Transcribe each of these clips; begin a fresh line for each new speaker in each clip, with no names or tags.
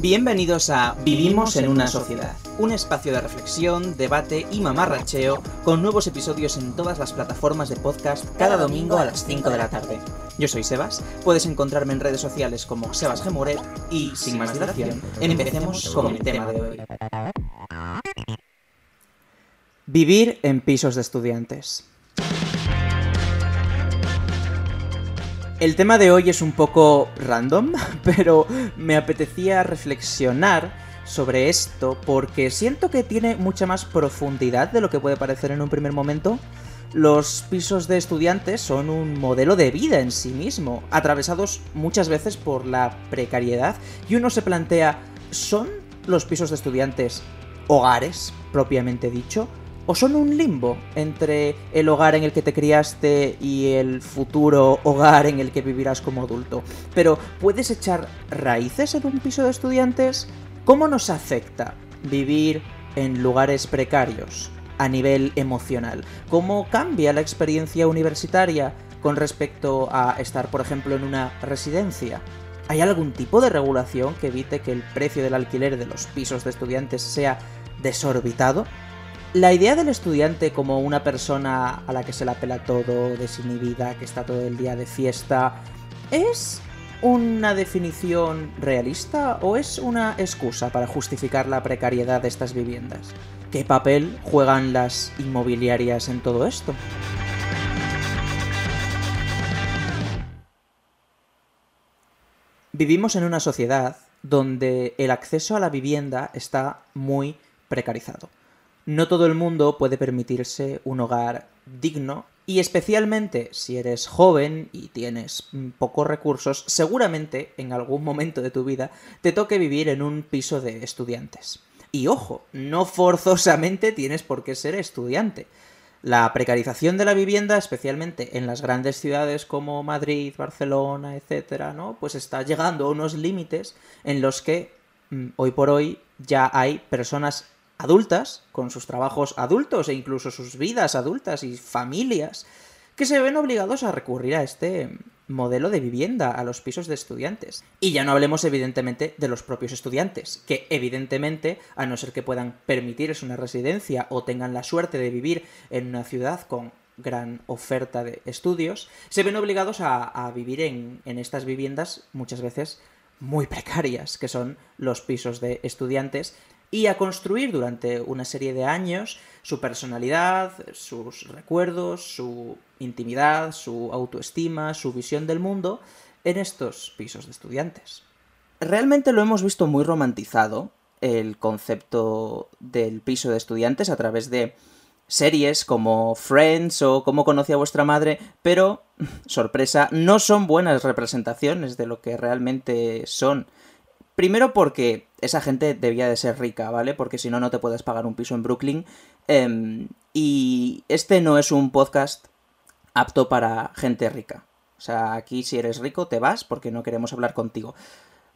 Bienvenidos a Vivimos en una sociedad, un espacio de reflexión, debate y mamarracheo con nuevos episodios en todas las plataformas de podcast cada domingo a las 5 de la tarde. Yo soy Sebas, puedes encontrarme en redes sociales como Sebas Gemuret y, sin más dilación, empecemos con el tema de hoy. Vivir en pisos de estudiantes. El tema de hoy es un poco random, pero me apetecía reflexionar sobre esto porque siento que tiene mucha más profundidad de lo que puede parecer en un primer momento. Los pisos de estudiantes son un modelo de vida en sí mismo, atravesados muchas veces por la precariedad, y uno se plantea, ¿son los pisos de estudiantes hogares, propiamente dicho? O son un limbo entre el hogar en el que te criaste y el futuro hogar en el que vivirás como adulto. Pero, ¿puedes echar raíces en un piso de estudiantes? ¿Cómo nos afecta vivir en lugares precarios a nivel emocional? ¿Cómo cambia la experiencia universitaria con respecto a estar, por ejemplo, en una residencia? ¿Hay algún tipo de regulación que evite que el precio del alquiler de los pisos de estudiantes sea desorbitado? La idea del estudiante como una persona a la que se la pela todo, desinhibida, que está todo el día de fiesta, ¿es una definición realista o es una excusa para justificar la precariedad de estas viviendas? ¿Qué papel juegan las inmobiliarias en todo esto? Vivimos en una sociedad donde el acceso a la vivienda está muy precarizado no todo el mundo puede permitirse un hogar digno y especialmente si eres joven y tienes pocos recursos, seguramente en algún momento de tu vida te toque vivir en un piso de estudiantes. Y ojo, no forzosamente tienes por qué ser estudiante. La precarización de la vivienda, especialmente en las grandes ciudades como Madrid, Barcelona, etcétera, ¿no? Pues está llegando a unos límites en los que mm, hoy por hoy ya hay personas adultas, con sus trabajos adultos e incluso sus vidas adultas y familias, que se ven obligados a recurrir a este modelo de vivienda, a los pisos de estudiantes. Y ya no hablemos evidentemente de los propios estudiantes, que evidentemente, a no ser que puedan permitirse una residencia o tengan la suerte de vivir en una ciudad con gran oferta de estudios, se ven obligados a, vivir en, en estas viviendas muchas veces muy precarias, que son los pisos de estudiantes, y a construir durante una serie de años su personalidad, sus recuerdos, su intimidad, su autoestima, su visión del mundo en estos pisos de estudiantes. Realmente lo hemos visto muy romantizado, el concepto del piso de estudiantes a través de series como Friends o Cómo conocí a vuestra madre, pero, sorpresa, no son buenas representaciones de lo que realmente son Primero porque esa gente debía de ser rica, ¿vale? Porque si no, no te puedes pagar un piso en Brooklyn. Em, y este no es un podcast apto para gente rica. O sea, aquí si eres rico te vas porque no queremos hablar contigo.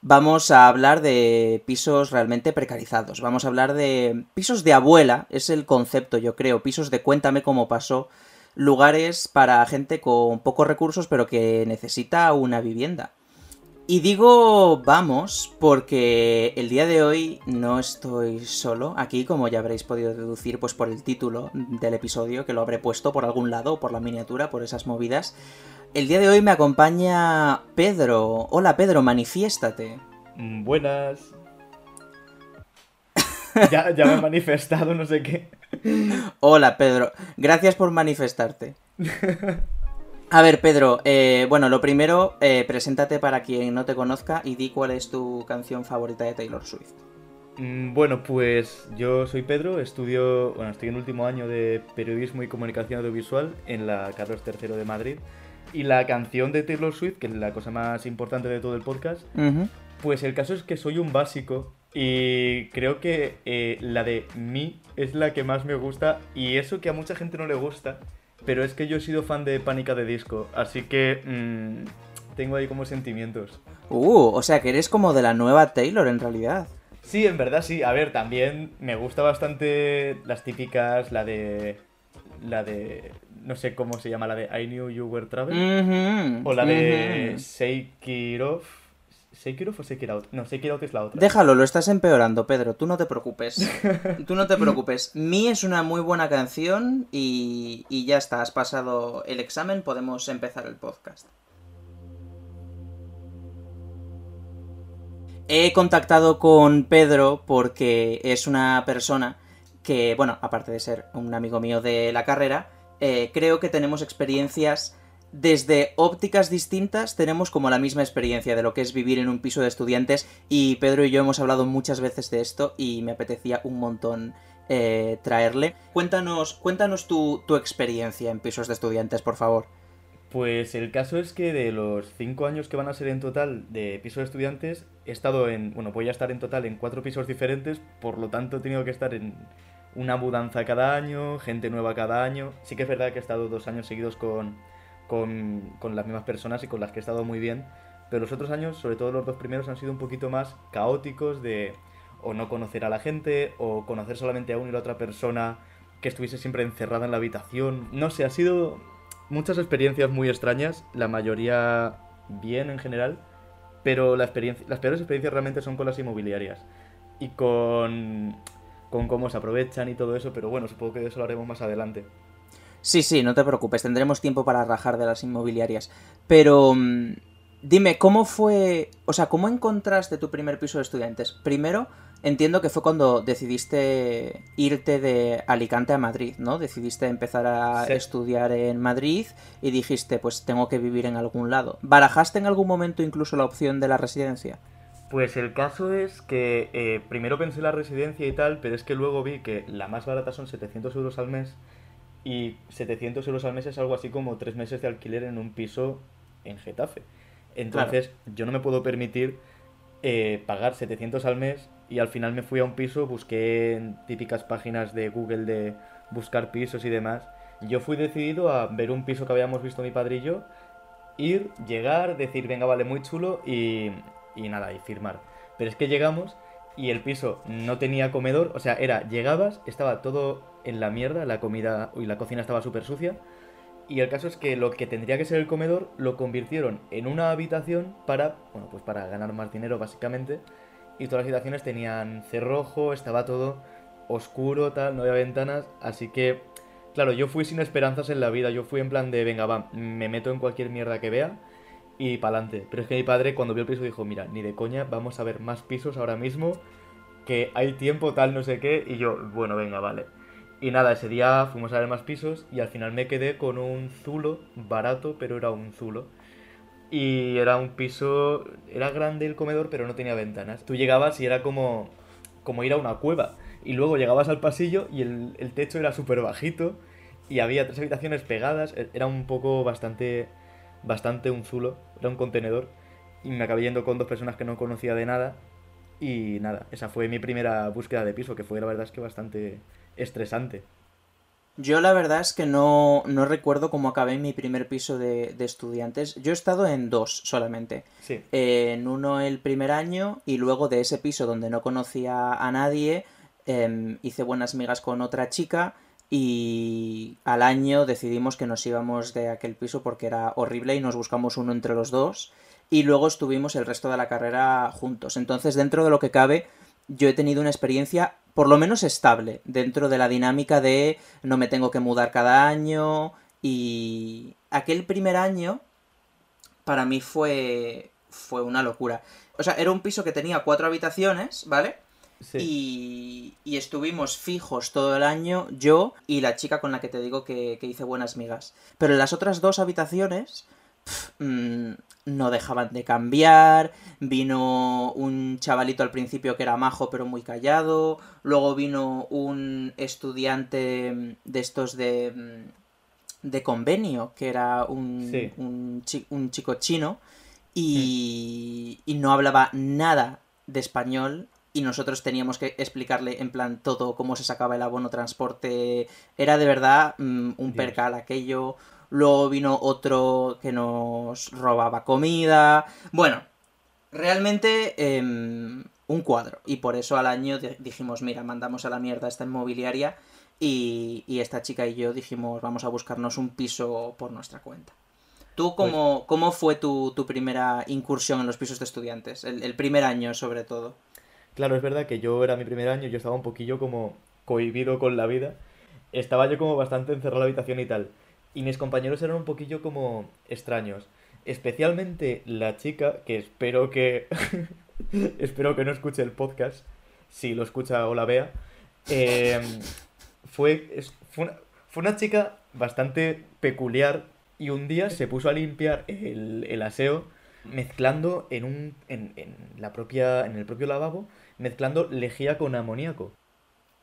Vamos a hablar de pisos realmente precarizados. Vamos a hablar de pisos de abuela, es el concepto, yo creo. Pisos de cuéntame cómo pasó. Lugares para gente con pocos recursos pero que necesita una vivienda. Y digo vamos porque el día de hoy no estoy solo aquí, como ya habréis podido deducir pues por el título del episodio, que lo habré puesto por algún lado, por la miniatura, por esas movidas. El día de hoy me acompaña Pedro. Hola Pedro, manifiéstate.
Mm, buenas. ya, ya me he manifestado, no sé qué.
Hola Pedro, gracias por manifestarte. A ver, Pedro, eh, bueno, lo primero, eh, preséntate para quien no te conozca y di cuál es tu canción favorita de Taylor Swift.
Mm, bueno, pues yo soy Pedro, estudio, bueno, estoy en último año de periodismo y comunicación audiovisual en la Carlos III de Madrid. Y la canción de Taylor Swift, que es la cosa más importante de todo el podcast, pues el caso es que soy un básico y creo que eh, la de mí es la que más me gusta y eso que a mucha gente no le gusta pero es que yo he sido fan de Pánica de Disco, así que mm, tengo ahí como sentimientos.
Uh, o sea que eres como de la nueva Taylor en realidad.
Sí, en verdad sí. A ver, también me gusta bastante las típicas, la de... La de... No sé cómo se llama, la de I Knew You Were Traveling. o la de Shake It Off. Sekiro o Sekiro No, Sekiro es la otra.
Déjalo, lo estás empeorando, Pedro. Tú no te preocupes. Tú no te preocupes. Mi es una muy buena canción y, y ya está. Has pasado el examen. Podemos empezar el podcast. He contactado con Pedro porque es una persona que, bueno, aparte de ser un amigo mío de la carrera, eh, creo que tenemos experiencias desde ópticas distintas tenemos como la misma experiencia de lo que es vivir en un piso de estudiantes y Pedro y yo hemos hablado muchas veces de esto y me apetecía un montón eh, traerle. Cuéntanos, cuéntanos tu, tu experiencia en pisos de estudiantes, por favor.
Pues el caso es que de los cinco años que van a ser en total de pisos de estudiantes, he estado en, bueno, voy a estar en total en cuatro pisos diferentes, por lo tanto he tenido que estar en una mudanza cada año, gente nueva cada año. Sí que es verdad que he estado dos años seguidos con, con, las mismas personas y con las que he estado muy bien. Pero los otros años, sobre todo los dos primeros, han sido un poquito más caóticos de o no conocer a la gente o conocer solamente a una y la otra persona que estuviese siempre encerrada en la habitación. No sé, ha sido muchas experiencias muy extrañas, la mayoría bien en general, pero la experiencia, las peores experiencias realmente son con las inmobiliarias y con, con cómo se aprovechan y todo eso, pero bueno, supongo que de eso lo haremos más adelante.
Sí, sí, no te preocupes, tendremos tiempo para rajar de las inmobiliarias. Pero mm, dime, ¿cómo fue, o sea, cómo encontraste tu primer piso de estudiantes? Primero, entiendo que fue cuando decidiste irte de Alicante a Madrid, ¿no? Decidiste empezar a estudiar en Madrid y dijiste, pues tengo que vivir en algún lado. ¿Barajaste en algún momento incluso la opción de la residencia?
Pues el caso es que eh, primero pensé la residencia y tal, pero es que luego vi que la más barata son 700 euros al mes y 700 euros al mes es algo así como tres meses de alquiler en un piso en Getafe. Entonces yo no me puedo permitir eh, pagar 700 al mes y al final me fui a un piso, busqué en típicas páginas de Google de buscar pisos y demás. Yo fui decidido a ver un piso que habíamos visto mi padrillo, ir, llegar, decir, venga, vale, muy chulo y, y nada, y firmar. Pero es que llegamos y el piso no tenía comedor, o sea, era, llegabas, estaba todo en la mierda, la comida y la cocina estaba súper sucia. Y el caso es que lo que tendría que ser el comedor lo convirtieron en una habitación para, bueno, pues para ganar más dinero básicamente. Y todas las habitaciones tenían cerrojo, estaba todo oscuro, tal, no había ventanas. Así que, claro, yo fui sin esperanzas en la vida. Yo fui en plan de, venga, va, me meto en cualquier mierda que vea y pa'lante. Pero es que mi padre cuando vio el piso dijo, mira, ni de coña, vamos a ver más pisos ahora mismo, que hay tiempo, tal, no sé qué. Y yo, bueno, venga, vale. Y nada, ese día fuimos a ver más pisos y al final me quedé con un zulo barato, pero era un zulo. Y era un piso, era grande el comedor, pero no tenía ventanas. Tú llegabas y era como, como ir a una cueva. Y luego llegabas al pasillo y el, el techo era súper bajito y había tres habitaciones pegadas. E, era un poco bastante, bastante un zulo, era un contenedor. Y me acabé yendo con dos personas que no conocía de nada. Y nada, esa fue mi primera búsqueda de piso, que fue la verdad es que bastante, estresante.
Yo la verdad es que no, no recuerdo cómo acabé en mi primer piso de, estudiantes. Yo he estado en dos solamente.
Sí.
en uno el primer año y luego de ese piso donde no conocía a nadie, em, hice buenas migas con otra chica y al año decidimos que nos íbamos de aquel piso porque era horrible y nos buscamos uno entre los dos y luego estuvimos el resto de la carrera juntos. Entonces dentro de lo que cabe yo he tenido una experiencia por lo menos estable dentro de la dinámica de no me tengo que mudar cada año y aquel primer año para mí fue fue una locura. O sea, era un piso que tenía cuatro habitaciones, ¿vale? Sí. Y, estuvimos fijos todo el año, yo y la chica con la que te digo que, que hice buenas migas. Pero en las otras dos habitaciones, mm, no dejaban de cambiar, vino un chavalito al principio que era majo pero muy callado, luego vino un estudiante de estos de, de convenio, que era un, un, chico chino, y, y no hablaba nada de español y nosotros teníamos que explicarle en plan todo cómo se sacaba el abono transporte. Era de verdad mm, un percal aquello. Luego vino otro que nos robaba comida. Bueno, realmente em, un cuadro. Y por eso al año dijimos, mira, mandamos a la mierda esta inmobiliaria. Y, esta chica y yo dijimos, vamos a buscarnos un piso por nuestra cuenta. ¿Tú cómo, cómo fue tu, tu, primera incursión en los pisos de estudiantes? El, el, primer año, sobre todo.
Claro, es verdad que yo era mi primer año, yo estaba un poquillo como cohibido con la vida. Estaba yo como bastante encerrado en la habitación y tal. Y mis compañeros eran un poquillo como extraños. Especialmente la chica, que espero que. espero que no escuche el podcast. Si lo escucha o la vea. Eh, fue, fue, una, fue una chica bastante peculiar y un día se puso a limpiar el, el aseo mezclando en un en, en, la propia en el propio lavabo mezclando lejía con amoníaco.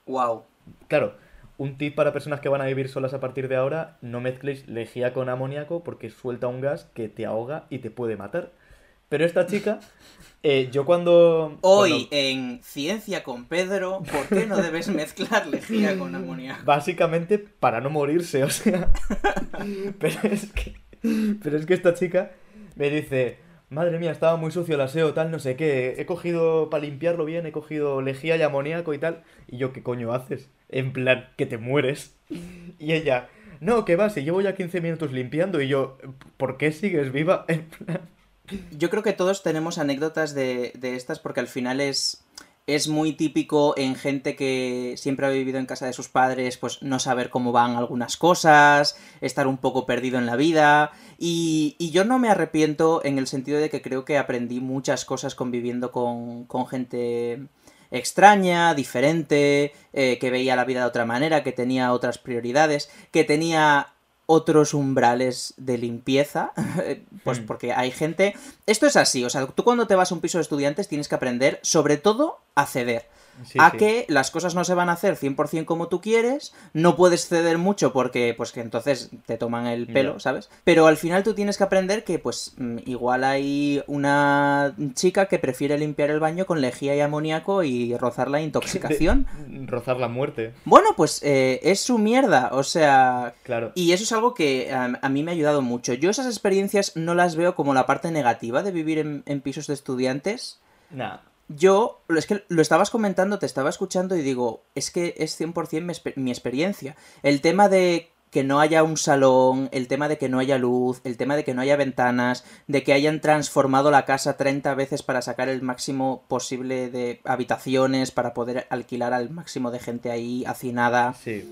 Wow.
Claro, un tip para personas que van a vivir solas a partir de ahora, no mezcléis lejía con amoníaco porque suelta un gas que te ahoga y te puede matar. Pero esta chica, eh, yo cuando...
Hoy
cuando...
en Ciencia con Pedro, ¿por qué no debes mezclar lejía con amoníaco?
Básicamente para no morirse, o sea... pero, es que, pero es que esta chica me dice, madre mía, estaba muy sucio el aseo, tal, no sé qué, he cogido, para limpiarlo bien, he cogido lejía y amoníaco y tal. Y yo, ¿qué coño haces? En plan, que te mueres. Y ella, no, que va, si llevo ya 15 minutos limpiando y yo, ¿por qué sigues viva? En plan...
Yo creo que todos tenemos anécdotas de, de estas porque al final es, es muy típico en gente que siempre ha vivido en casa de sus padres, pues no saber cómo van algunas cosas, estar un poco perdido en la vida. Y, yo no me arrepiento en el sentido de que creo que aprendí muchas cosas conviviendo con, con gente extraña, diferente, eh, que veía la vida de otra manera, que tenía otras prioridades, que tenía otros umbrales de limpieza, pues porque hay gente... Esto es así, o sea, tú cuando te vas a un piso de estudiantes tienes que aprender sobre todo a ceder. Sí, a sí. que las cosas no se van a hacer 100% como tú quieres, no puedes ceder mucho porque pues que entonces te toman el pelo. ¿sabes? Pero al final tú tienes que aprender que pues mm, igual hay una chica que prefiere limpiar el baño con lejía y amoníaco y rozar la intoxicación.
De, rozar la muerte.
Bueno, pues eh, es su mierda, o sea...
Claro.
Y eso es algo que a, a, mí me ha ayudado mucho. Yo esas experiencias no las veo como la parte negativa de vivir en, en pisos de estudiantes.
Nada
yo, es que lo estabas comentando, te estaba escuchando y digo, es que es 100% mi, mi, experiencia. El tema de que no haya un salón, el tema de que no haya luz, el tema de que no haya ventanas, de que hayan transformado la casa 30 veces para sacar el máximo posible de habitaciones, para poder alquilar al máximo de gente ahí hacinada.
Sí.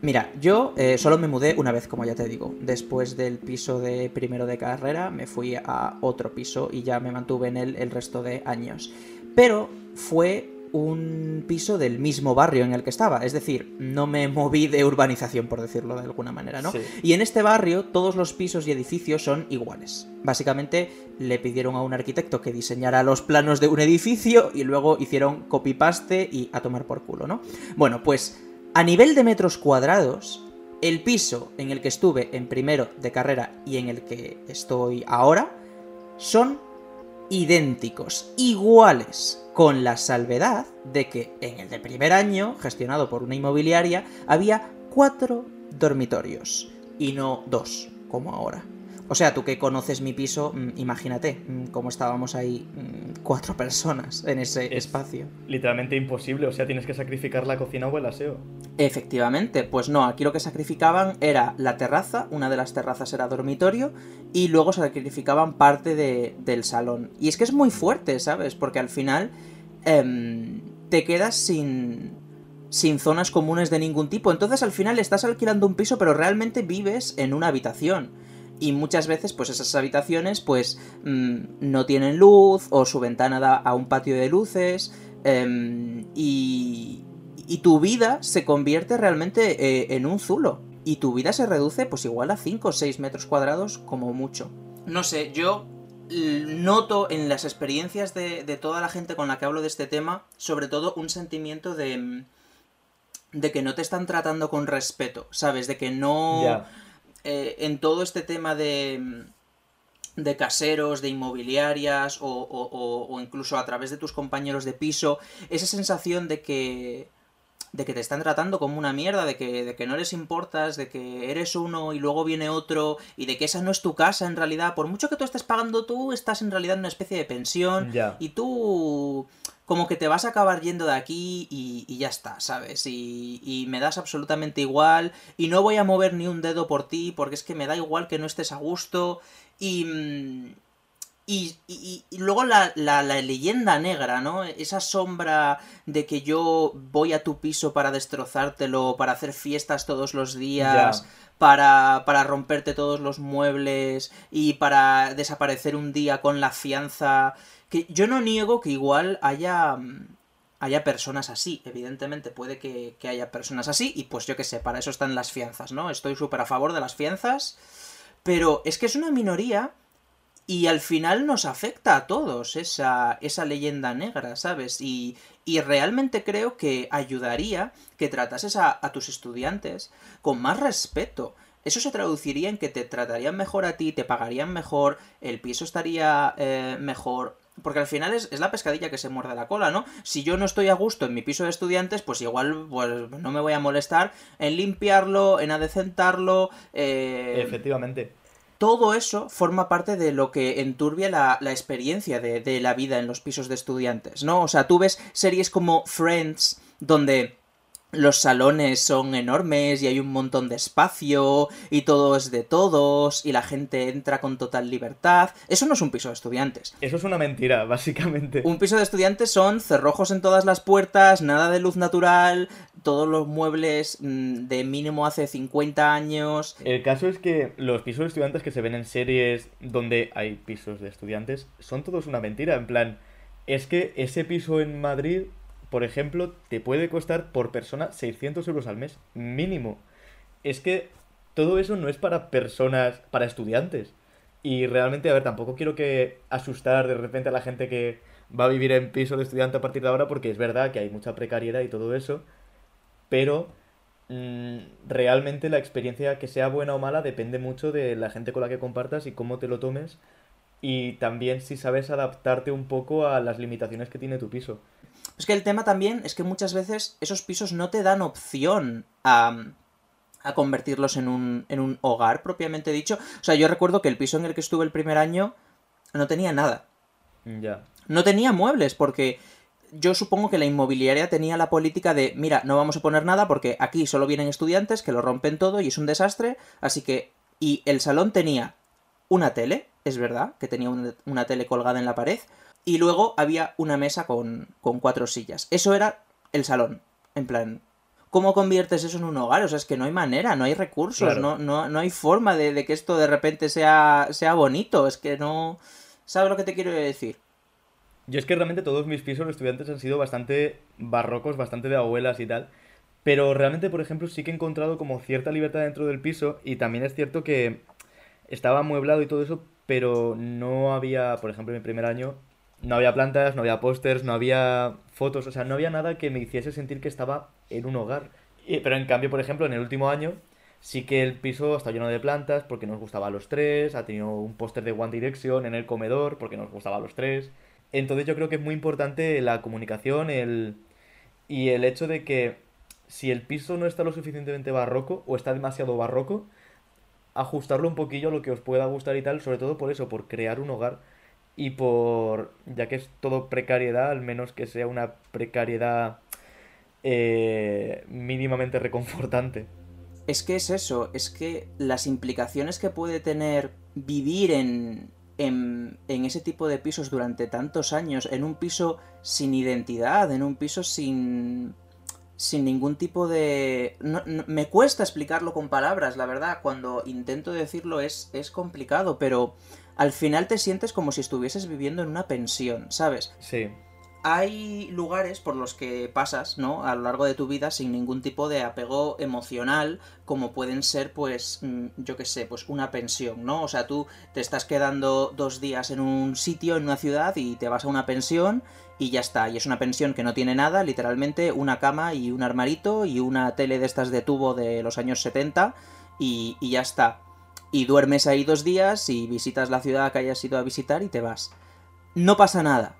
Mira, yo eh, solo me mudé una vez, como ya te digo. Después del piso de primero de carrera, me fui a otro piso y ya me mantuve en él el resto de años pero fue un piso del mismo barrio en el que estaba, es decir, no me moví de urbanización, por decirlo de alguna manera, ¿no?
Sí.
Y en este barrio todos los pisos y edificios son iguales. Básicamente le pidieron a un arquitecto que diseñara los planos de un edificio y luego hicieron copy-paste y a tomar por culo, ¿no? Bueno, pues a nivel de metros cuadrados, el piso en el que estuve en primero de carrera y en el que estoy ahora son idénticos, iguales, con la salvedad de que en el de primer año, gestionado por una inmobiliaria, había cuatro dormitorios y no dos, como ahora. O sea, tú que conoces mi piso, mm, imagínate mm, cómo estábamos ahí mm, cuatro personas en ese
es
espacio.
Literalmente imposible, o sea, tienes que sacrificar la cocina o el aseo.
Efectivamente, pues no, aquí lo que sacrificaban era la terraza, una de las terrazas era dormitorio, y luego sacrificaban parte de, del salón. Y es que es muy fuerte, ¿sabes? Porque al final eh, te quedas sin, sin zonas comunes de ningún tipo. Entonces al final estás alquilando un piso, pero realmente vives en una habitación y muchas veces pues esas habitaciones pues mmm, no tienen luz o su ventana da a un patio de luces eh, y, y, tu vida se convierte realmente eh, en un zulo y tu vida se reduce pues igual a 5 o 6 metros cuadrados como mucho. No sé, yo noto en las experiencias de, de, toda la gente con la que hablo de este tema sobre todo un sentimiento de de que no te están tratando con respeto, ¿sabes? De que no... eh, en todo este tema de, de caseros, de inmobiliarias o, o, o, incluso a través de tus compañeros de piso, esa sensación de que de que te están tratando como una mierda, de que, de que no les importas, de que eres uno y luego viene otro, y de que esa no es tu casa en realidad. Por mucho que tú estés pagando tú, estás en realidad en una especie de pensión,
yeah.
y tú como que te vas a acabar yendo de aquí y, ya está, ¿sabes? Y, y, me das absolutamente igual y no voy a mover ni un dedo por ti porque es que me da igual que no estés a gusto y... Mm, y, y, luego la, la, leyenda negra, ¿no? Esa sombra de que yo voy a tu piso para destrozártelo, para hacer fiestas todos los días, para, para romperte todos los muebles y para desaparecer un día con la fianza. Yo no niego que igual haya haya personas así. Evidentemente puede que, haya personas así y pues yo qué sé, para eso están las fianzas, ¿no? Estoy súper a favor de las fianzas, pero es que es una minoría y al final nos afecta a todos esa, esa leyenda negra, ¿sabes? Y, y realmente creo que ayudaría que tratases a, a, tus estudiantes con más respeto. Eso se traduciría en que te tratarían mejor a ti, te pagarían mejor, el piso estaría eh, mejor. Porque al final es, es, la pescadilla que se muerde la cola, ¿no? Si yo no estoy a gusto en mi piso de estudiantes, pues igual pues, no me voy a molestar en limpiarlo, en adecentarlo. Eh...
Efectivamente
todo eso forma parte de lo que enturbia la, experiencia de, de, la vida en los pisos de estudiantes, ¿no? O sea, tú ves series como Friends, donde los salones son enormes y hay un montón de espacio y todo es de todos y la gente entra con total libertad. Eso no es un piso de estudiantes.
Eso es una mentira, básicamente.
Un piso de estudiantes son cerrojos en todas las puertas, nada de luz natural, todos los muebles mm, de mínimo hace 50 años.
El caso es que los pisos de estudiantes que se ven en series donde hay pisos de estudiantes son todos una mentira. En plan, es que ese piso en Madrid por ejemplo, te puede costar por persona 600 euros al mes, mínimo. Es que todo eso no es para personas, para estudiantes. Y realmente, a ver, tampoco quiero que asustar de repente a la gente que va a vivir en piso de estudiante a partir de ahora, porque es verdad que hay mucha precariedad y todo eso, pero mm, realmente la experiencia, que sea buena o mala, depende mucho de la gente con la que compartas y cómo te lo tomes, y también si sabes adaptarte un poco a las limitaciones que tiene tu piso.
Es que el tema también es que muchas veces esos pisos no te dan opción a, a convertirlos en un, en un hogar propiamente dicho. O sea, yo recuerdo que el piso en el que estuve el primer año no tenía nada.
Ya.
No tenía muebles porque yo supongo que la inmobiliaria tenía la política de, mira, no vamos a poner nada porque aquí solo vienen estudiantes que lo rompen todo y es un desastre, así que... Y el salón tenía una tele, es verdad, que tenía una, una tele colgada en la pared, y luego había una mesa con, con cuatro sillas. Eso era el salón. En plan, ¿cómo conviertes eso en un hogar? O sea, es que no hay manera, no hay recursos, no, no, no, hay forma de, que esto de repente sea, sea bonito. Es que no. ¿Sabes lo que te quiero decir?
Yo es que realmente todos mis pisos de estudiantes han sido bastante barrocos, bastante de abuelas y tal. Pero realmente, por ejemplo, sí que he encontrado como cierta libertad dentro del piso y también es cierto que estaba amueblado y todo eso, pero no había, por ejemplo, en mi primer año no había plantas, no había pósters, no había fotos, o sea, no había nada que me hiciese sentir que estaba en un hogar. pero en cambio, por ejemplo, en el último año sí que el piso está lleno de plantas porque nos gustaba a los tres, ha tenido un póster de One Direction en el comedor porque nos gustaba a los tres. Entonces yo creo que es muy importante la comunicación el... y el hecho de que si el piso no está lo suficientemente barroco o está demasiado barroco, ajustarlo un poquillo a lo que os pueda gustar y tal, sobre todo por eso, por crear un hogar y por, ya que es todo precariedad, al menos que sea una precariedad eh, mínimamente reconfortante.
Es que es eso, es que las implicaciones que puede tener vivir en, en, en, ese tipo de pisos durante tantos años, en un piso sin identidad, en un piso sin, sin ningún tipo de... me cuesta explicarlo con palabras, la verdad, cuando intento decirlo es, es complicado, pero al final te sientes como si estuvieses viviendo en una pensión, ¿sabes?
Sí.
Hay lugares por los que pasas, ¿no? A lo largo de tu vida sin ningún tipo de apego emocional, como pueden ser, pues, mm, yo qué sé, pues una pensión, ¿no? O sea, tú te estás quedando dos días en un sitio, en una ciudad, y te vas a una pensión y ya está. Y es una pensión que no tiene nada, literalmente una cama y un armarito y una tele de estas de tubo de los años 70 y, y ya está y duermes ahí dos días y visitas la ciudad que hayas ido a visitar y te vas. No pasa nada.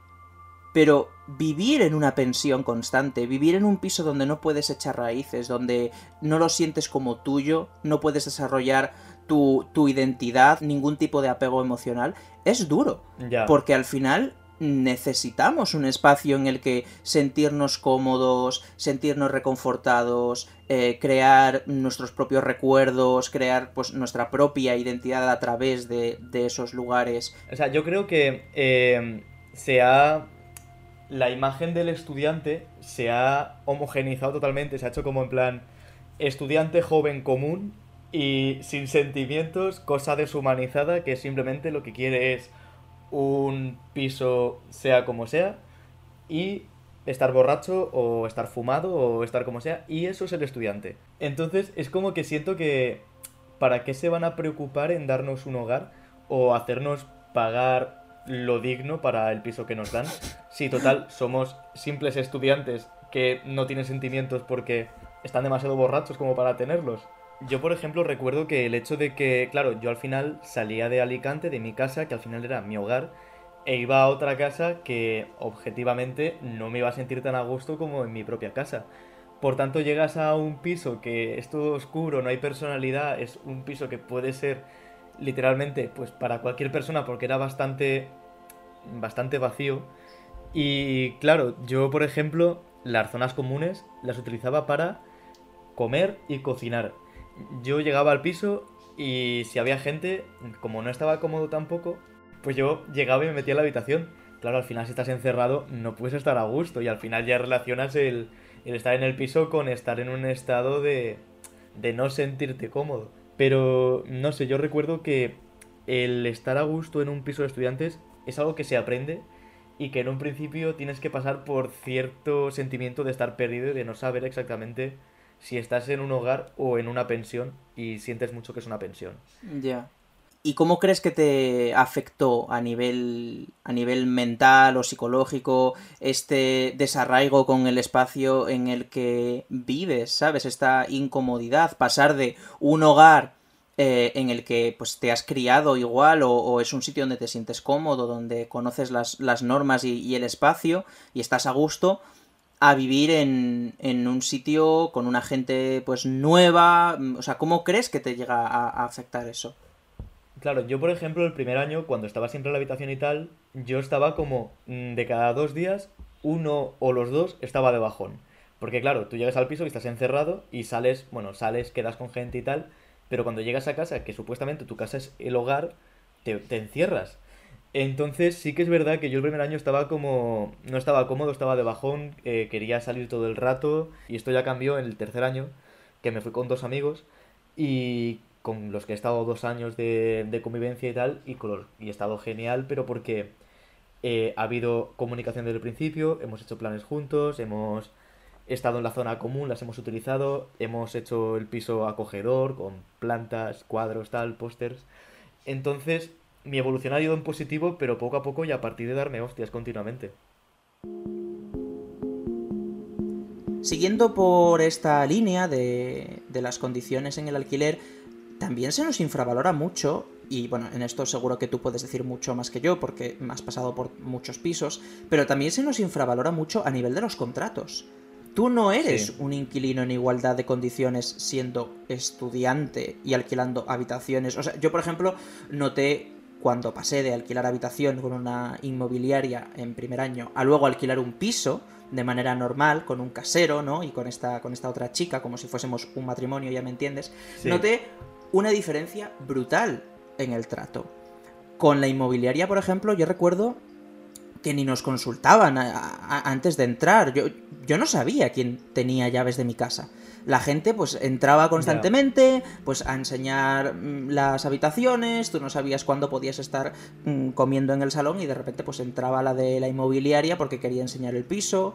Pero vivir en una pensión constante, vivir en un piso donde no puedes echar raíces, donde no lo sientes como tuyo, no puedes desarrollar tu, tu identidad, ningún tipo de apego emocional, es duro. Porque al final necesitamos un espacio en el que sentirnos cómodos, sentirnos reconfortados, eh, crear nuestros propios recuerdos, crear pues nuestra propia identidad a través de, esos lugares.
O sea, yo creo que eh, se ha... La imagen del estudiante se ha homogenizado totalmente, se ha hecho como en plan estudiante joven común y sin sentimientos, cosa deshumanizada que simplemente lo que quiere es un piso sea como sea y estar borracho o estar fumado o estar como sea y eso es el estudiante. Entonces es como que siento que ¿para qué se van a preocupar en darnos un hogar o hacernos pagar lo digno para el piso que nos dan? Si total somos simples estudiantes que no tienen sentimientos porque están demasiado borrachos como para tenerlos. Yo, por ejemplo, recuerdo que el hecho de que, claro, yo al final salía de Alicante, de mi casa, que al final era mi hogar, e iba a otra casa que objetivamente no me iba a sentir tan a gusto como en mi propia casa. Por tanto, llegas a un piso que es todo oscuro, no hay personalidad, es un piso que puede ser literalmente pues para cualquier persona porque era bastante bastante vacío. Y claro, yo por ejemplo, las zonas comunes las utilizaba para comer y cocinar yo llegaba al piso y si había gente, como no estaba cómodo tampoco, pues yo llegaba y me metía en la habitación. Claro, al final si estás encerrado no puedes estar a gusto y al final ya relacionas el, estar en el piso con estar en un estado de, de no sentirte cómodo. Pero no sé, yo recuerdo que el estar a gusto en un piso de estudiantes es algo que se aprende y que en un principio tienes que pasar por cierto sentimiento de estar perdido y de no saber exactamente si estás en un hogar o en una pensión y sientes mucho que es una pensión.
Ya. ¿Y cómo crees que te afectó a nivel, a nivel mental o psicológico este desarraigo con el espacio en el que vives, ¿sabes? Esta incomodidad, pasar de un hogar eh, en el que pues te has criado igual o, es un sitio donde te sientes cómodo, donde conoces las, las normas y, y, el espacio y estás a gusto, a vivir en, en, un sitio con una gente pues nueva? O sea, ¿cómo crees que te llega a, afectar eso?
Claro, yo por ejemplo el primer año, cuando estaba siempre en la habitación y tal, yo estaba como mm, de cada dos días, uno o los dos estaba de bajón. Porque claro, tú llegas al piso y estás encerrado y sales, bueno, sales, quedas con gente y tal, pero cuando llegas a casa, que supuestamente tu casa es el hogar, te, te encierras. Entonces sí que es verdad que yo el primer año estaba como... no estaba cómodo, estaba de bajón, eh, quería salir todo el rato y esto ya cambió en el tercer año, que me fui con dos amigos y con los que he estado dos años de, de convivencia y tal y, con y he estado genial, pero porque eh, ha habido comunicación desde el principio, hemos hecho planes juntos, hemos estado en la zona común, las hemos utilizado, hemos hecho el piso acogedor con plantas, cuadros, tal, pósters. Entonces mi evolución ha ido en positivo, pero poco a poco y a partir de darme hostias continuamente.
Siguiendo por esta línea de, de las condiciones en el alquiler, también se nos infravalora mucho, y bueno, en esto seguro que tú puedes decir mucho más que yo, porque has pasado por muchos pisos, pero también se nos infravalora mucho a nivel de los contratos. Tú no eres un inquilino en igualdad de condiciones siendo estudiante y alquilando habitaciones. O sea, yo por ejemplo noté cuando pasé de alquilar habitación con una inmobiliaria en primer año a luego alquilar un piso de manera normal con un casero, ¿no? Y con esta, con esta otra chica, como si fuésemos un matrimonio, ya me entiendes, noté una diferencia brutal en el trato. Con la inmobiliaria, por ejemplo, yo recuerdo que ni nos consultaban antes de entrar. Yo, yo no sabía quién tenía llaves de mi casa la gente pues entraba constantemente, pues a enseñar mm, las habitaciones, tú no sabías cuándo podías estar mm, comiendo en el salón y de repente pues entraba la de la inmobiliaria porque quería enseñar el piso.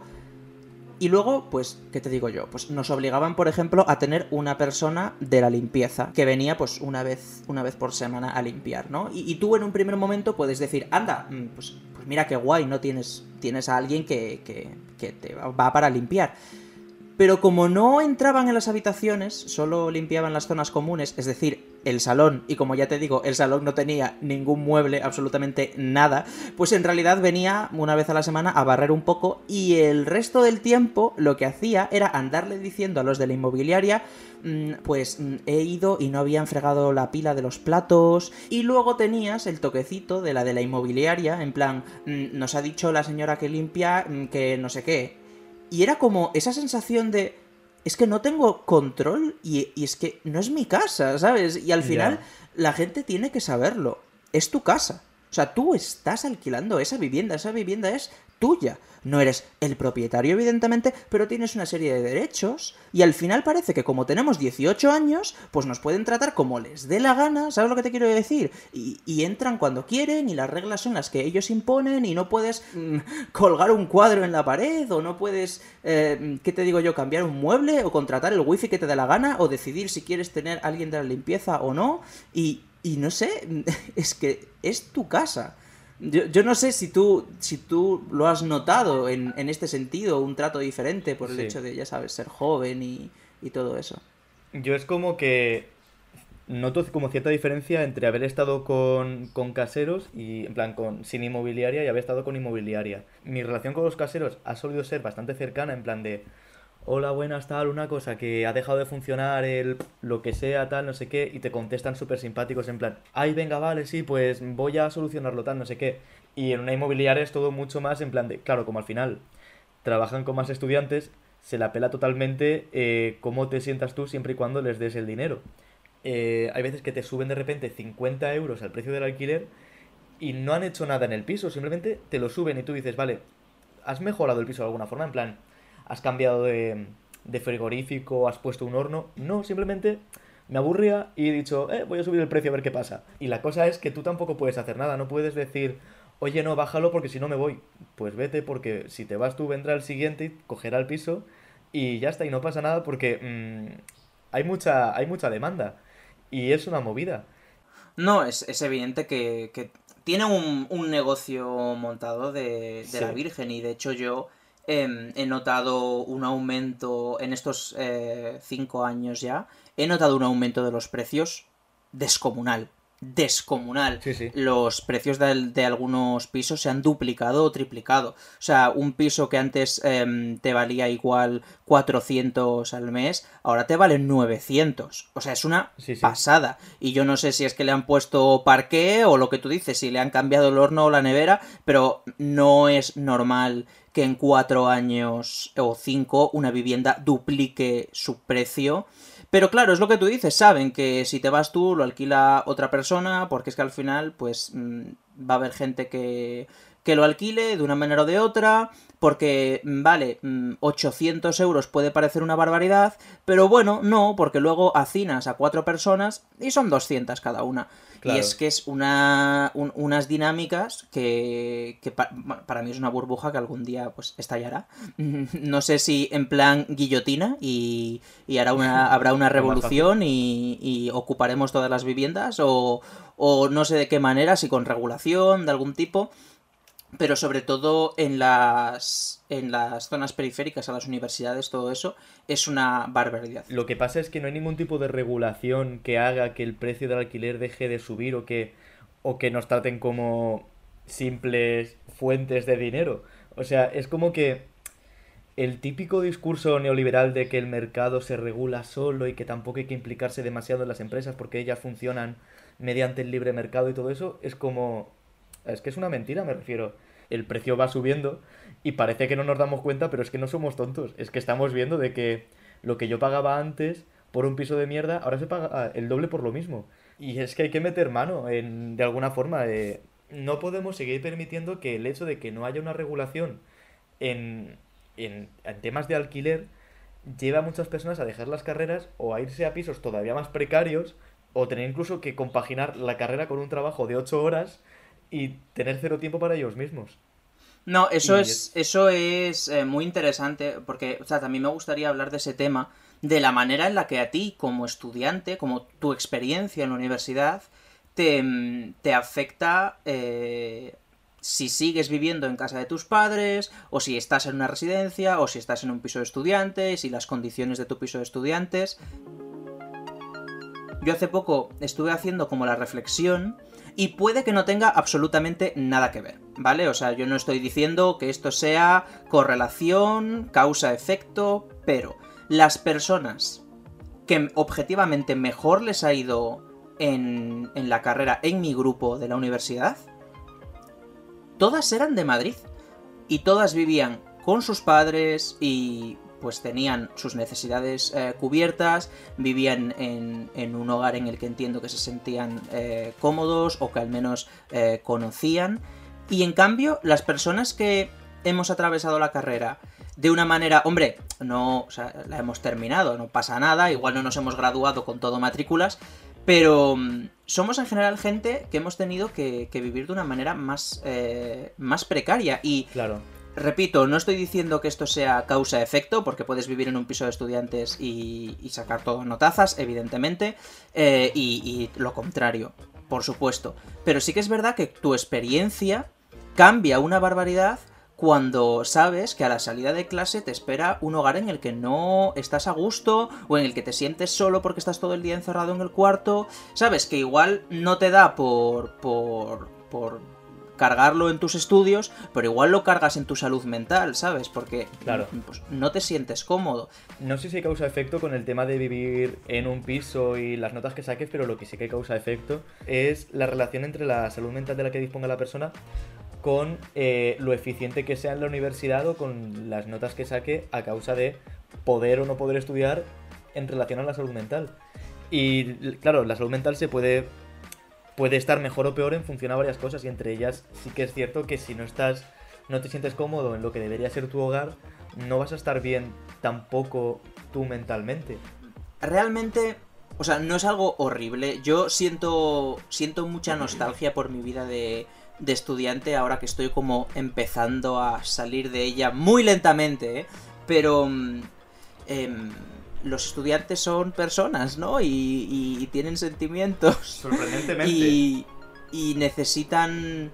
Y luego, pues, ¿qué te digo yo? Pues nos obligaban, por ejemplo, a tener una persona de la limpieza que venía, pues, una vez, una vez por semana a limpiar, ¿no? Y, tú en un primer momento puedes decir, anda, mm, pues, pues mira qué guay, ¿no? Tienes, tienes a alguien que, que, que te va para limpiar. Pero como no entraban en las habitaciones, solo limpiaban las zonas comunes, es decir, el salón, y como ya te digo, el salón no tenía ningún mueble, absolutamente nada, pues en realidad venía una vez a la semana a barrer un poco y el resto del tiempo lo que hacía era andarle diciendo a los de la inmobiliaria mm, pues mm, he ido y no habían fregado la pila de los platos y luego tenías el toquecito de la de la inmobiliaria en plan mm, nos ha dicho la señora que limpia que no sé qué y era como esa sensación de. Es que no tengo control y, es que no es mi casa, ¿sabes? Y al final la gente tiene que saberlo. Es tu casa. O sea, tú estás alquilando esa vivienda. Esa vivienda es tuya. No eres el propietario, evidentemente, pero tienes una serie de derechos y al final parece que como tenemos 18 años, pues nos pueden tratar como les dé la gana, ¿sabes lo que te quiero decir? Y, entran cuando quieren y las reglas son las que ellos imponen y no puedes mm, colgar un cuadro en la pared o no puedes, eh, ¿qué te digo yo?, cambiar un mueble o contratar el wifi que te dé la gana o decidir si quieres tener a alguien de la limpieza o no y, y no sé, es que es tu casa. Yo, no sé si tú, si tú lo has notado en, este sentido, un trato diferente por el hecho de, ya sabes, ser joven y, todo eso.
Yo es como que noto como cierta diferencia entre haber estado con, con, caseros y, en plan, con, sin inmobiliaria y haber estado con inmobiliaria. Mi relación con los caseros ha solido ser bastante cercana, en plan de, hola, buenas, tal, una cosa que ha dejado de funcionar el lo que sea, tal, no sé qué, y te contestan súper simpáticos en plan, ay, venga, vale, sí, pues voy a solucionarlo, tal, no sé qué. Y en una inmobiliaria es todo mucho más en plan de, claro, como al final trabajan con más estudiantes, se la pela totalmente eh, cómo te sientas tú siempre y cuando les des el dinero. Eh, hay veces que te suben de repente 50 euros al precio del alquiler y no han hecho nada en el piso, simplemente te lo suben y tú dices, vale, has mejorado el piso de alguna forma, en plan, has cambiado de, de frigorífico, has puesto un horno. No, simplemente me aburría y he dicho, eh, voy a subir el precio a ver qué pasa. Y la cosa es que tú tampoco puedes hacer nada, no puedes decir, oye, no, bájalo porque si no me voy. Pues vete porque si te vas tú vendrá el siguiente y cogerá el piso y ya está, y no pasa nada porque mm, hay, mucha, hay mucha demanda y es una movida.
No, es, es evidente que, que tiene un, un, negocio montado de, de la Virgen y de hecho yo Em, he notado un aumento en estos eh, cinco años ya. He notado un aumento de los precios descomunal. Descomunal. Los precios de, algunos pisos se han duplicado o triplicado. O sea, un piso que antes em, te valía igual 400 al mes, ahora te vale 900. O sea, es una pasada. Y yo no sé si es que le han puesto parqué o lo que tú dices, si le han cambiado el horno o la nevera, pero no es normal que en cuatro años o cinco una vivienda duplique su precio. Pero claro, es lo que tú dices, saben que si te vas tú lo alquila otra persona, porque es que al final pues mm, va a haber gente que, que lo alquile de una manera o de otra, porque, mm, vale, 800 mm, euros puede parecer una barbaridad, pero bueno, no, porque luego hacinas a cuatro personas y son 200 cada una. Y es que es una, unas dinámicas que, para mí es una burbuja que algún día pues estallará. No sé si en plan guillotina y, hará una, habrá una revolución y, ocuparemos todas las viviendas o, o no sé de qué manera, si con regulación de algún tipo pero sobre todo en las, en las zonas periféricas, a las universidades, todo eso, es una barbaridad.
Lo que pasa es que no hay ningún tipo de regulación que haga que el precio del alquiler deje de subir o que, o que nos traten como simples fuentes de dinero. O sea, es como que el típico discurso neoliberal de que el mercado se regula solo y que tampoco hay que implicarse demasiado en las empresas porque ellas funcionan mediante el libre mercado y todo eso, es como es que es una mentira, me refiero. El precio va subiendo y parece que no nos damos cuenta, pero es que no somos tontos. Es que estamos viendo de que lo que yo pagaba antes por un piso de mierda, ahora se paga ah, el doble por lo mismo. Y es que hay que meter mano en, de alguna forma. Eh, no podemos seguir permitiendo que el hecho de que no haya una regulación en, en, en temas de alquiler lleva a muchas personas a dejar las carreras o a irse a pisos todavía más precarios o tener incluso que compaginar la carrera con un trabajo de 8 horas y tener cero tiempo para ellos mismos.
No, eso es, eso es eh, muy interesante, porque o sea, también me gustaría hablar de ese tema, de la manera en la que a ti, como estudiante, como tu experiencia en la universidad, te, mm, afecta eh, si sigues viviendo en casa de tus padres, o si estás en una residencia, o si estás en un piso de estudiantes, y las condiciones de tu piso de estudiantes. Yo hace poco estuve haciendo como la reflexión y puede que no tenga absolutamente nada que ver, ¿vale? O sea, yo no estoy diciendo que esto sea correlación, causa-efecto, pero las personas que objetivamente mejor les ha ido en, en la carrera en mi grupo de la universidad, todas eran de Madrid. Y todas vivían con sus padres y pues tenían sus necesidades eh, cubiertas, vivían en, un hogar en el que entiendo que se sentían eh, cómodos o que al menos eh, conocían. Y en cambio, las personas que hemos atravesado la carrera de una manera, hombre, no, la hemos terminado, no pasa nada, igual no nos hemos graduado con todo matrículas, pero mm, somos en general gente que hemos tenido que, vivir de una manera más, más precaria y
claro
repito, no estoy diciendo que esto sea causa-efecto, porque puedes vivir en un piso de estudiantes y, sacar todo notazas, evidentemente, eh, y, lo contrario, por supuesto. Pero sí que es verdad que tu experiencia cambia una barbaridad cuando sabes que a la salida de clase te espera un hogar en el que no estás a gusto o en el que te sientes solo porque estás todo el día encerrado en el cuarto. Sabes que igual no te da por... por... por cargarlo en tus estudios, pero igual lo cargas en tu salud mental, ¿sabes? Porque
claro.
pues, no te sientes cómodo.
No sé si causa efecto con el tema de vivir en un piso y las notas que saques, pero lo que sí que causa efecto es la relación entre la salud mental de la que disponga la persona con eh, lo eficiente que sea en la universidad o con las notas que saque a causa de poder o no poder estudiar en relación a la salud mental. Y claro, la salud mental se puede puede estar mejor o peor en función a varias cosas y entre ellas sí que es cierto que si no estás no te sientes cómodo en lo que debería ser tu hogar, no vas a estar bien tampoco tú mentalmente.
Realmente, o sea, no es algo horrible. Yo siento siento mucha nostalgia por mi vida de, de estudiante ahora que estoy como empezando a salir de ella muy lentamente, ¿eh? pero em, los estudiantes son personas, ¿no? Y, tienen sentimientos.
Sorprendentemente.
Y, y necesitan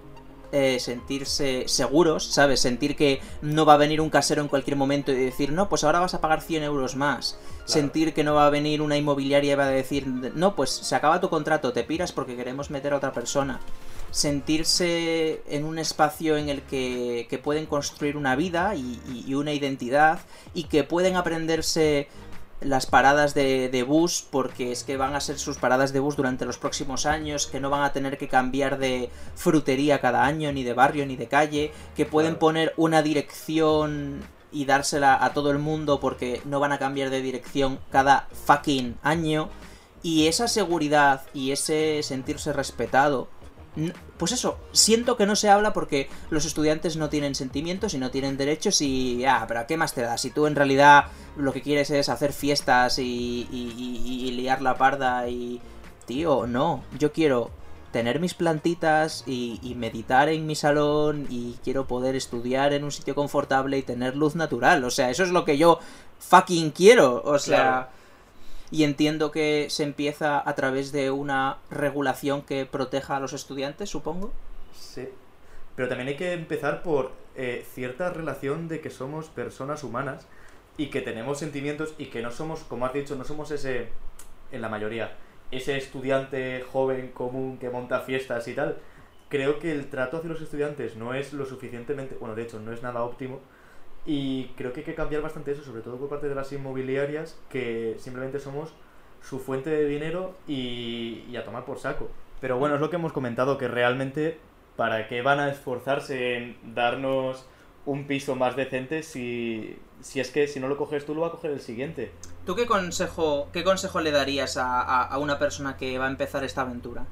eh, sentirse seguros, ¿sabes? Sentir que no va a venir un casero en cualquier momento y decir, no, pues ahora vas a pagar 100 euros más. Sentir que no va a venir una inmobiliaria y va a decir, no, pues se acaba tu contrato, te piras porque queremos meter a otra persona. Sentirse en un espacio en el que, que pueden construir una vida y, y una identidad y que pueden aprenderse las paradas de, bus, porque es que van a ser sus paradas de bus durante los próximos años, que no van a tener que cambiar de frutería cada año, ni de barrio, ni de calle, que pueden poner una dirección y dársela a todo el mundo porque no van a cambiar de dirección cada fucking año. Y esa seguridad y ese sentirse respetado pues eso, siento que no se habla porque los estudiantes no tienen sentimientos y no tienen derechos y, ah, pero ¿qué más te da? Si tú en realidad lo que quieres es hacer fiestas y, y, liar la parda y... Tío, no, yo quiero tener mis plantitas y, meditar en mi salón y quiero poder estudiar en un sitio confortable y tener luz natural. O sea, eso es lo que yo fucking quiero. O sea y entiendo que se empieza a través de una regulación que proteja a los estudiantes, supongo.
Sí, pero también hay que empezar por eh, cierta relación de que somos personas humanas y que tenemos sentimientos y que no somos, como has dicho, no somos ese, en la mayoría, ese estudiante joven común que monta fiestas y tal. Creo que el trato hacia los estudiantes no es lo suficientemente, bueno, de hecho, no es nada óptimo y creo que hay que cambiar bastante eso, sobre todo por parte de las inmobiliarias, que simplemente somos su fuente de dinero y, a tomar por saco. Pero bueno, es lo que hemos comentado, que realmente, ¿para qué van a esforzarse en darnos un piso más decente si, si es que si no lo coges tú, lo va a coger el siguiente?
¿Tú qué consejo, qué consejo le darías a, a una persona que va a empezar esta aventura?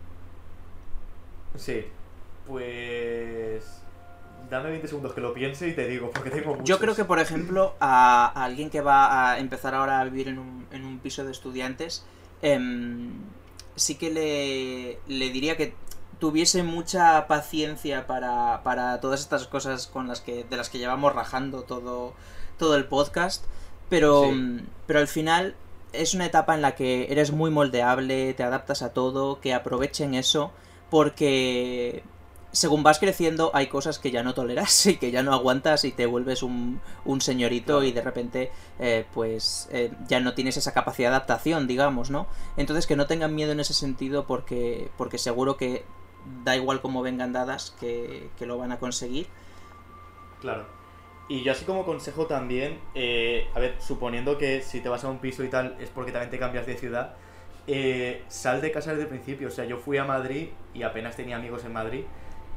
Sí, pues Dame 20 segundos que lo piense y te digo, porque tengo muchos.
Yo creo que, por ejemplo, a, alguien que va a empezar ahora a vivir en un, en un piso de estudiantes, em, sí que le, le diría que tuviese mucha paciencia para, para todas estas cosas con las que, de las que llevamos rajando todo, todo el podcast, pero, pero al final es una etapa en la que eres muy moldeable, te adaptas a todo, que aprovechen eso, porque según vas creciendo hay cosas que ya no toleras y que ya no aguantas y te vuelves un, un señorito y de repente eh, pues eh, ya no tienes esa capacidad de adaptación, digamos, ¿no? Entonces que no tengan miedo en ese sentido porque, porque seguro que da igual cómo vengan dadas que, que lo van a conseguir.
Claro. Y yo así como consejo también, eh, a ver, suponiendo que si te vas a un piso y tal es porque también te cambias de ciudad, sal de casa desde el principio. O sea, yo fui a Madrid y apenas tenía amigos en Madrid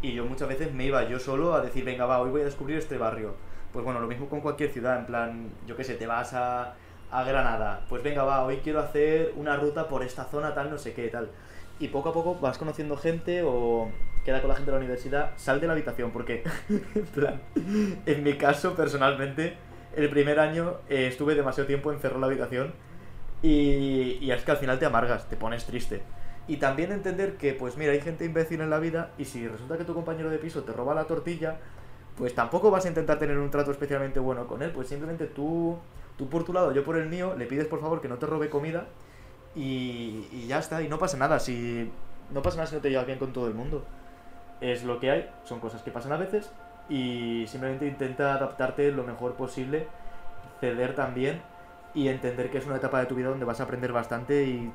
y yo muchas veces me iba yo solo a decir, venga, va, hoy voy a descubrir este barrio. Pues bueno, lo mismo con cualquier ciudad, en plan, yo qué sé, te vas a, a Granada, pues venga, va, hoy quiero hacer una ruta por esta zona, tal, no sé qué, tal. Y poco a poco vas conociendo gente o queda con la gente de la universidad, sal de la habitación, porque, en plan, en mi caso, personalmente, el primer año eh, estuve demasiado tiempo encerrado en la habitación y, y es que al final te amargas, te pones triste. Y también entender que, pues mira, hay gente imbécil en la vida y si resulta que tu compañero de piso te roba la tortilla, pues tampoco vas a intentar tener un trato especialmente bueno con él, pues simplemente tú, tú por tu lado, yo por el mío, le pides por favor que no te robe comida y, y ya está, y no pasa nada, si no pasa nada si no te llevas bien con todo el mundo. Es lo que hay, son cosas que pasan a veces y simplemente intenta adaptarte lo mejor posible, ceder también y entender que es una etapa de tu vida donde vas a aprender bastante y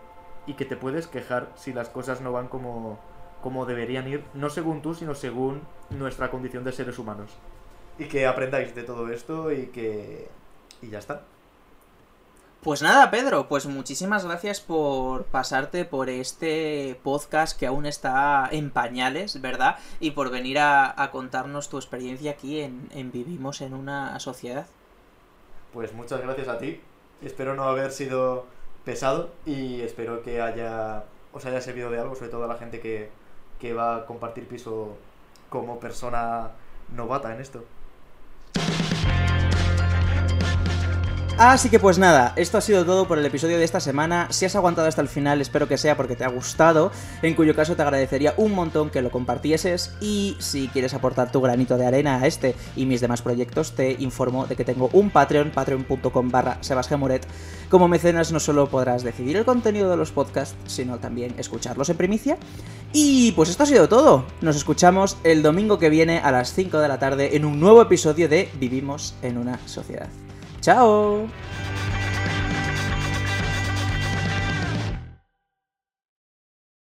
y que te puedes quejar si las cosas no van como, como deberían ir, no según tú, sino según nuestra condición de seres humanos. Y que aprendáis de todo esto y que... y ya está.
Pues nada, Pedro, pues muchísimas gracias por pasarte por este podcast que aún está en pañales, ¿verdad? Y por venir a, contarnos tu experiencia aquí en, en Vivimos en una sociedad.
Pues muchas gracias a ti. Espero no haber sido pesado y espero que haya os haya servido de algo, sobre todo a la gente que, que va a compartir piso como persona novata en esto.
Así que pues nada, esto ha sido todo por el episodio de esta semana. Si has aguantado hasta el final, espero que sea porque te ha gustado, en cuyo caso te agradecería un montón que lo compartieses y si quieres aportar tu granito de arena a este y mis demás proyectos, te informo de que tengo un Patreon, patreon.com barra. Como mecenas no solo podrás decidir el contenido de los podcasts, sino también escucharlos en primicia. Y pues esto ha sido todo. Nos escuchamos el domingo que viene a las 5 de la tarde en un nuevo episodio de Vivimos en una sociedad. Chao.